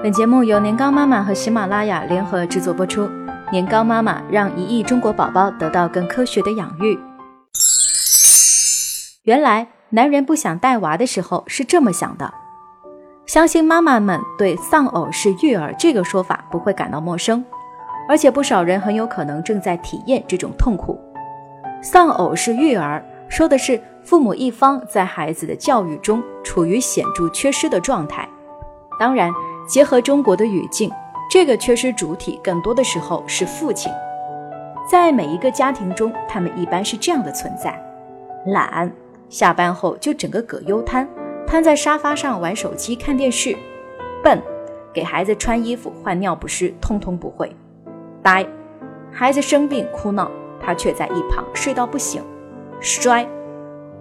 本节目由年糕妈妈和喜马拉雅联合制作播出。年糕妈妈让一亿中国宝宝得到更科学的养育。原来男人不想带娃的时候是这么想的。相信妈妈们对“丧偶式育儿”这个说法不会感到陌生，而且不少人很有可能正在体验这种痛苦。丧偶式育儿说的是父母一方在孩子的教育中处于显著缺失的状态。当然，结合中国的语境，这个缺失主体更多的时候是父亲。在每一个家庭中，他们一般是这样的存在：懒，下班后就整个葛优瘫，瘫在沙发上玩手机看电视；笨，给孩子穿衣服换尿不湿通通不会；呆，孩子生病哭闹。他却在一旁睡到不醒，衰，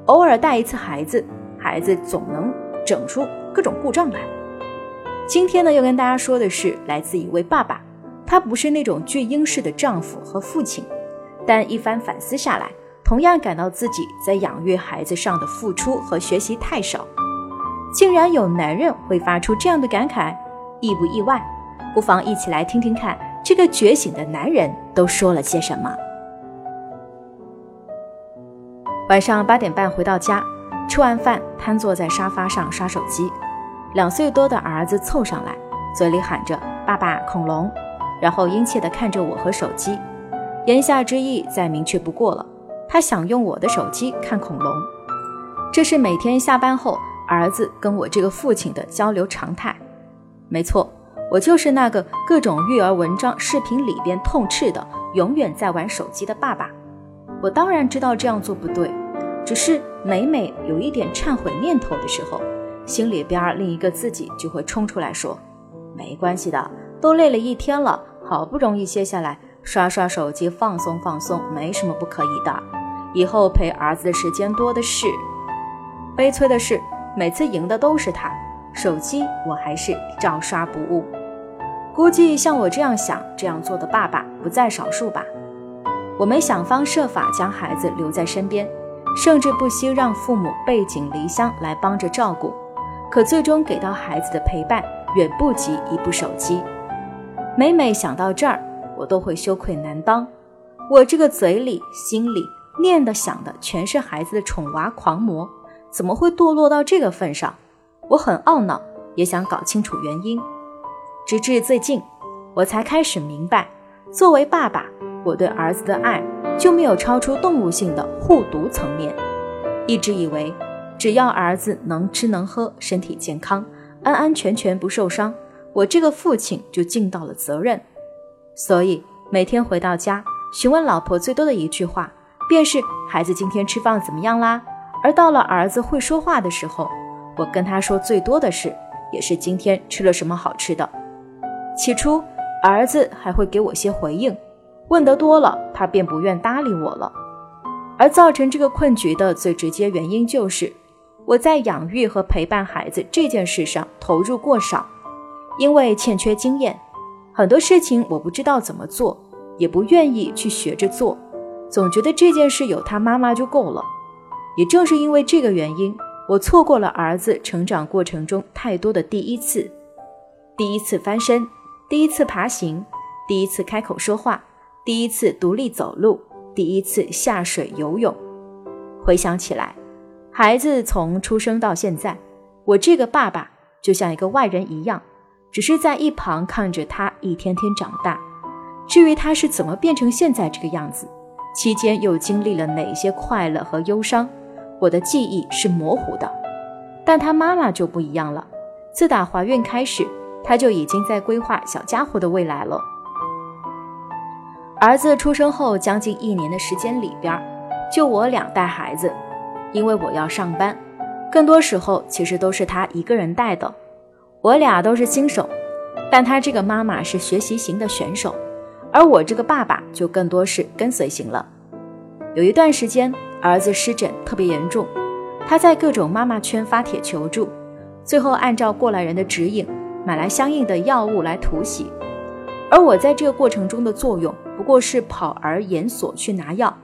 偶尔带一次孩子，孩子总能整出各种故障来。今天呢，要跟大家说的是来自一位爸爸，他不是那种巨婴式的丈夫和父亲，但一番反思下来，同样感到自己在养育孩子上的付出和学习太少。竟然有男人会发出这样的感慨，意不意外？不妨一起来听听看，这个觉醒的男人都说了些什么。晚上八点半回到家，吃完饭瘫坐在沙发上刷手机。两岁多的儿子凑上来，嘴里喊着“爸爸恐龙”，然后殷切地看着我和手机，言下之意再明确不过了，他想用我的手机看恐龙。这是每天下班后儿子跟我这个父亲的交流常态。没错，我就是那个各种育儿文章、视频里边痛斥的永远在玩手机的爸爸。我当然知道这样做不对，只是每每有一点忏悔念头的时候，心里边另一个自己就会冲出来说：“没关系的，都累了一天了，好不容易歇下来，刷刷手机放松放松，没什么不可以的。以后陪儿子的时间多的是。”悲催的是，每次赢的都是他，手机我还是照刷不误。估计像我这样想这样做的爸爸不在少数吧。我们想方设法将孩子留在身边，甚至不惜让父母背井离乡来帮着照顾，可最终给到孩子的陪伴远不及一部手机。每每想到这儿，我都会羞愧难当。我这个嘴里、心里念的、想的全是孩子的宠娃狂魔，怎么会堕落到这个份上？我很懊恼，也想搞清楚原因。直至最近，我才开始明白，作为爸爸。我对儿子的爱就没有超出动物性的护犊层面，一直以为只要儿子能吃能喝，身体健康，安安全全不受伤，我这个父亲就尽到了责任。所以每天回到家，询问老婆最多的一句话，便是孩子今天吃饭怎么样啦？而到了儿子会说话的时候，我跟他说最多的是，也是今天吃了什么好吃的。起初儿子还会给我些回应。问得多了，他便不愿搭理我了。而造成这个困局的最直接原因，就是我在养育和陪伴孩子这件事上投入过少，因为欠缺经验，很多事情我不知道怎么做，也不愿意去学着做，总觉得这件事有他妈妈就够了。也正是因为这个原因，我错过了儿子成长过程中太多的第一次：第一次翻身，第一次爬行，第一次开口说话。第一次独立走路，第一次下水游泳。回想起来，孩子从出生到现在，我这个爸爸就像一个外人一样，只是在一旁看着他一天天长大。至于他是怎么变成现在这个样子，期间又经历了哪些快乐和忧伤，我的记忆是模糊的。但他妈妈就不一样了，自打怀孕开始，他就已经在规划小家伙的未来了。儿子出生后将近一年的时间里边，就我俩带孩子，因为我要上班，更多时候其实都是他一个人带的。我俩都是新手，但他这个妈妈是学习型的选手，而我这个爸爸就更多是跟随型了。有一段时间，儿子湿疹特别严重，他在各种妈妈圈发帖求助，最后按照过来人的指引，买来相应的药物来涂洗。而我在这个过程中的作用。不过是跑儿研所去拿药，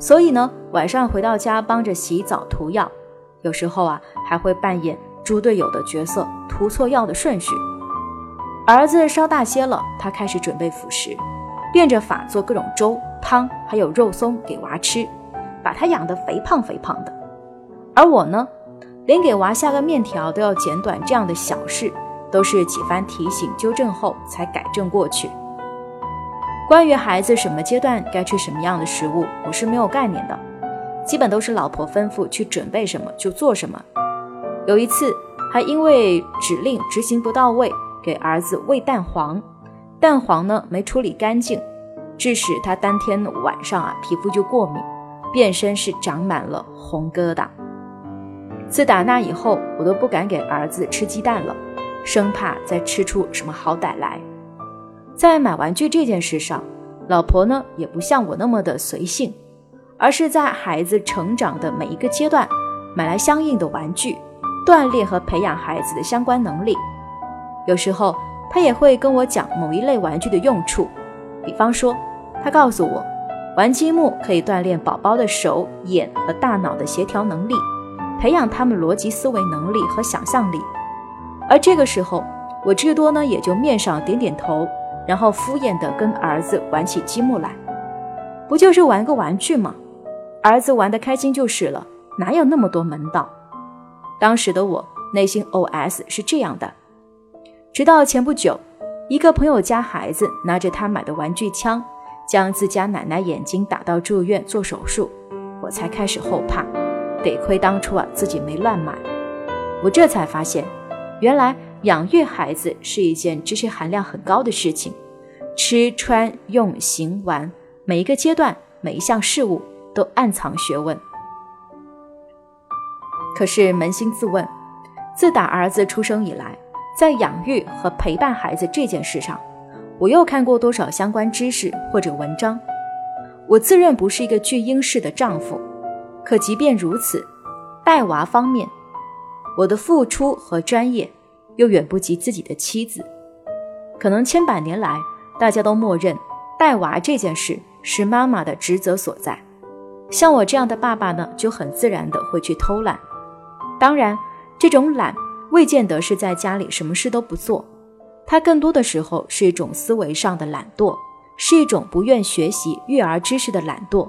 所以呢，晚上回到家帮着洗澡涂药，有时候啊还会扮演猪队友的角色，涂错药的顺序。儿子稍大些了，他开始准备辅食，变着法做各种粥、汤，还有肉松给娃吃，把他养得肥胖肥胖的。而我呢，连给娃下个面条都要剪短，这样的小事，都是几番提醒纠正后才改正过去。关于孩子什么阶段该吃什么样的食物，我是没有概念的，基本都是老婆吩咐去准备什么就做什么。有一次还因为指令执行不到位。给儿子喂蛋黄，蛋黄呢没处理干净，致使他当天晚上啊皮肤就过敏，遍身是长满了红疙瘩。自打那以后，我都不敢给儿子吃鸡蛋了，生怕再吃出什么好歹来。在买玩具这件事上，老婆呢也不像我那么的随性，而是在孩子成长的每一个阶段，买来相应的玩具，锻炼和培养孩子的相关能力。有时候她也会跟我讲某一类玩具的用处，比方说，她告诉我，玩积木可以锻炼宝宝的手、眼和大脑的协调能力，培养他们逻辑思维能力和想象力。而这个时候，我至多呢也就面上点点头，然后敷衍地跟儿子玩起积木来，不就是玩个玩具吗？儿子玩得开心就是了，哪有那么多门道？当时的我内心 OS 是这样的。直到前不久，一个朋友家孩子拿着他买的玩具枪，将自家奶奶眼睛打到住院做手术，我才开始后怕。得亏当初啊自己没乱买，我这才发现，原来养育孩子是一件知识含量很高的事情，吃穿用行玩每一个阶段每一项事物都暗藏学问。可是扪心自问，自打儿子出生以来。在养育和陪伴孩子这件事上，我又看过多少相关知识或者文章？我自认不是一个巨婴式的丈夫，可即便如此，带娃方面，我的付出和专业又远不及自己的妻子。可能千百年来，大家都默认带娃这件事是妈妈的职责所在。像我这样的爸爸呢，就很自然的会去偷懒。当然，这种懒。未见得是在家里什么事都不做，他更多的时候是一种思维上的懒惰，是一种不愿学习育儿知识的懒惰。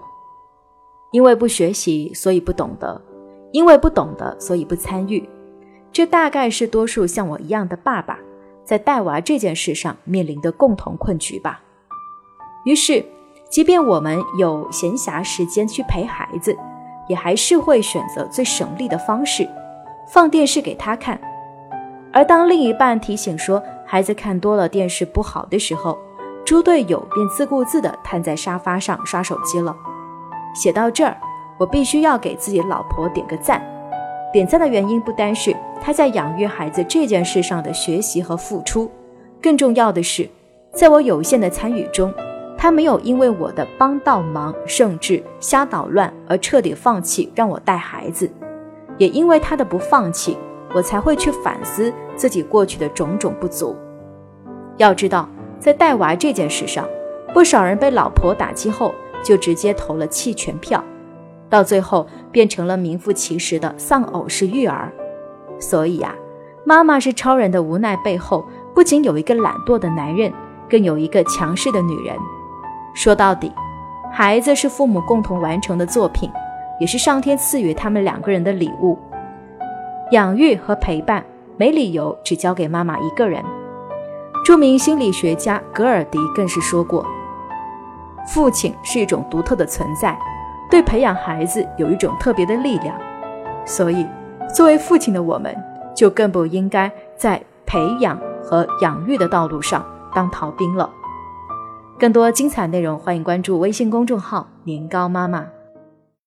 因为不学习，所以不懂得；因为不懂得，所以不参与。这大概是多数像我一样的爸爸在带娃这件事上面临的共同困局吧。于是，即便我们有闲暇时间去陪孩子，也还是会选择最省力的方式，放电视给他看。而当另一半提醒说孩子看多了电视不好的时候，猪队友便自顾自地瘫在沙发上刷手机了。写到这儿，我必须要给自己老婆点个赞。点赞的原因不单是他在养育孩子这件事上的学习和付出，更重要的是，在我有限的参与中，他没有因为我的帮倒忙甚至瞎捣乱而彻底放弃让我带孩子，也因为他的不放弃。我才会去反思自己过去的种种不足。要知道，在带娃这件事上，不少人被老婆打击后就直接投了弃权票，到最后变成了名副其实的丧偶式育儿。所以呀，妈妈是超人的无奈背后，不仅有一个懒惰的男人，更有一个强势的女人。说到底，孩子是父母共同完成的作品，也是上天赐予他们两个人的礼物。养育和陪伴没理由只交给妈妈一个人。著名心理学家格尔迪更是说过：“父亲是一种独特的存在，对培养孩子有一种特别的力量。所以，作为父亲的我们，就更不应该在培养和养育的道路上当逃兵了。”更多精彩内容，欢迎关注微信公众号“年糕妈妈”。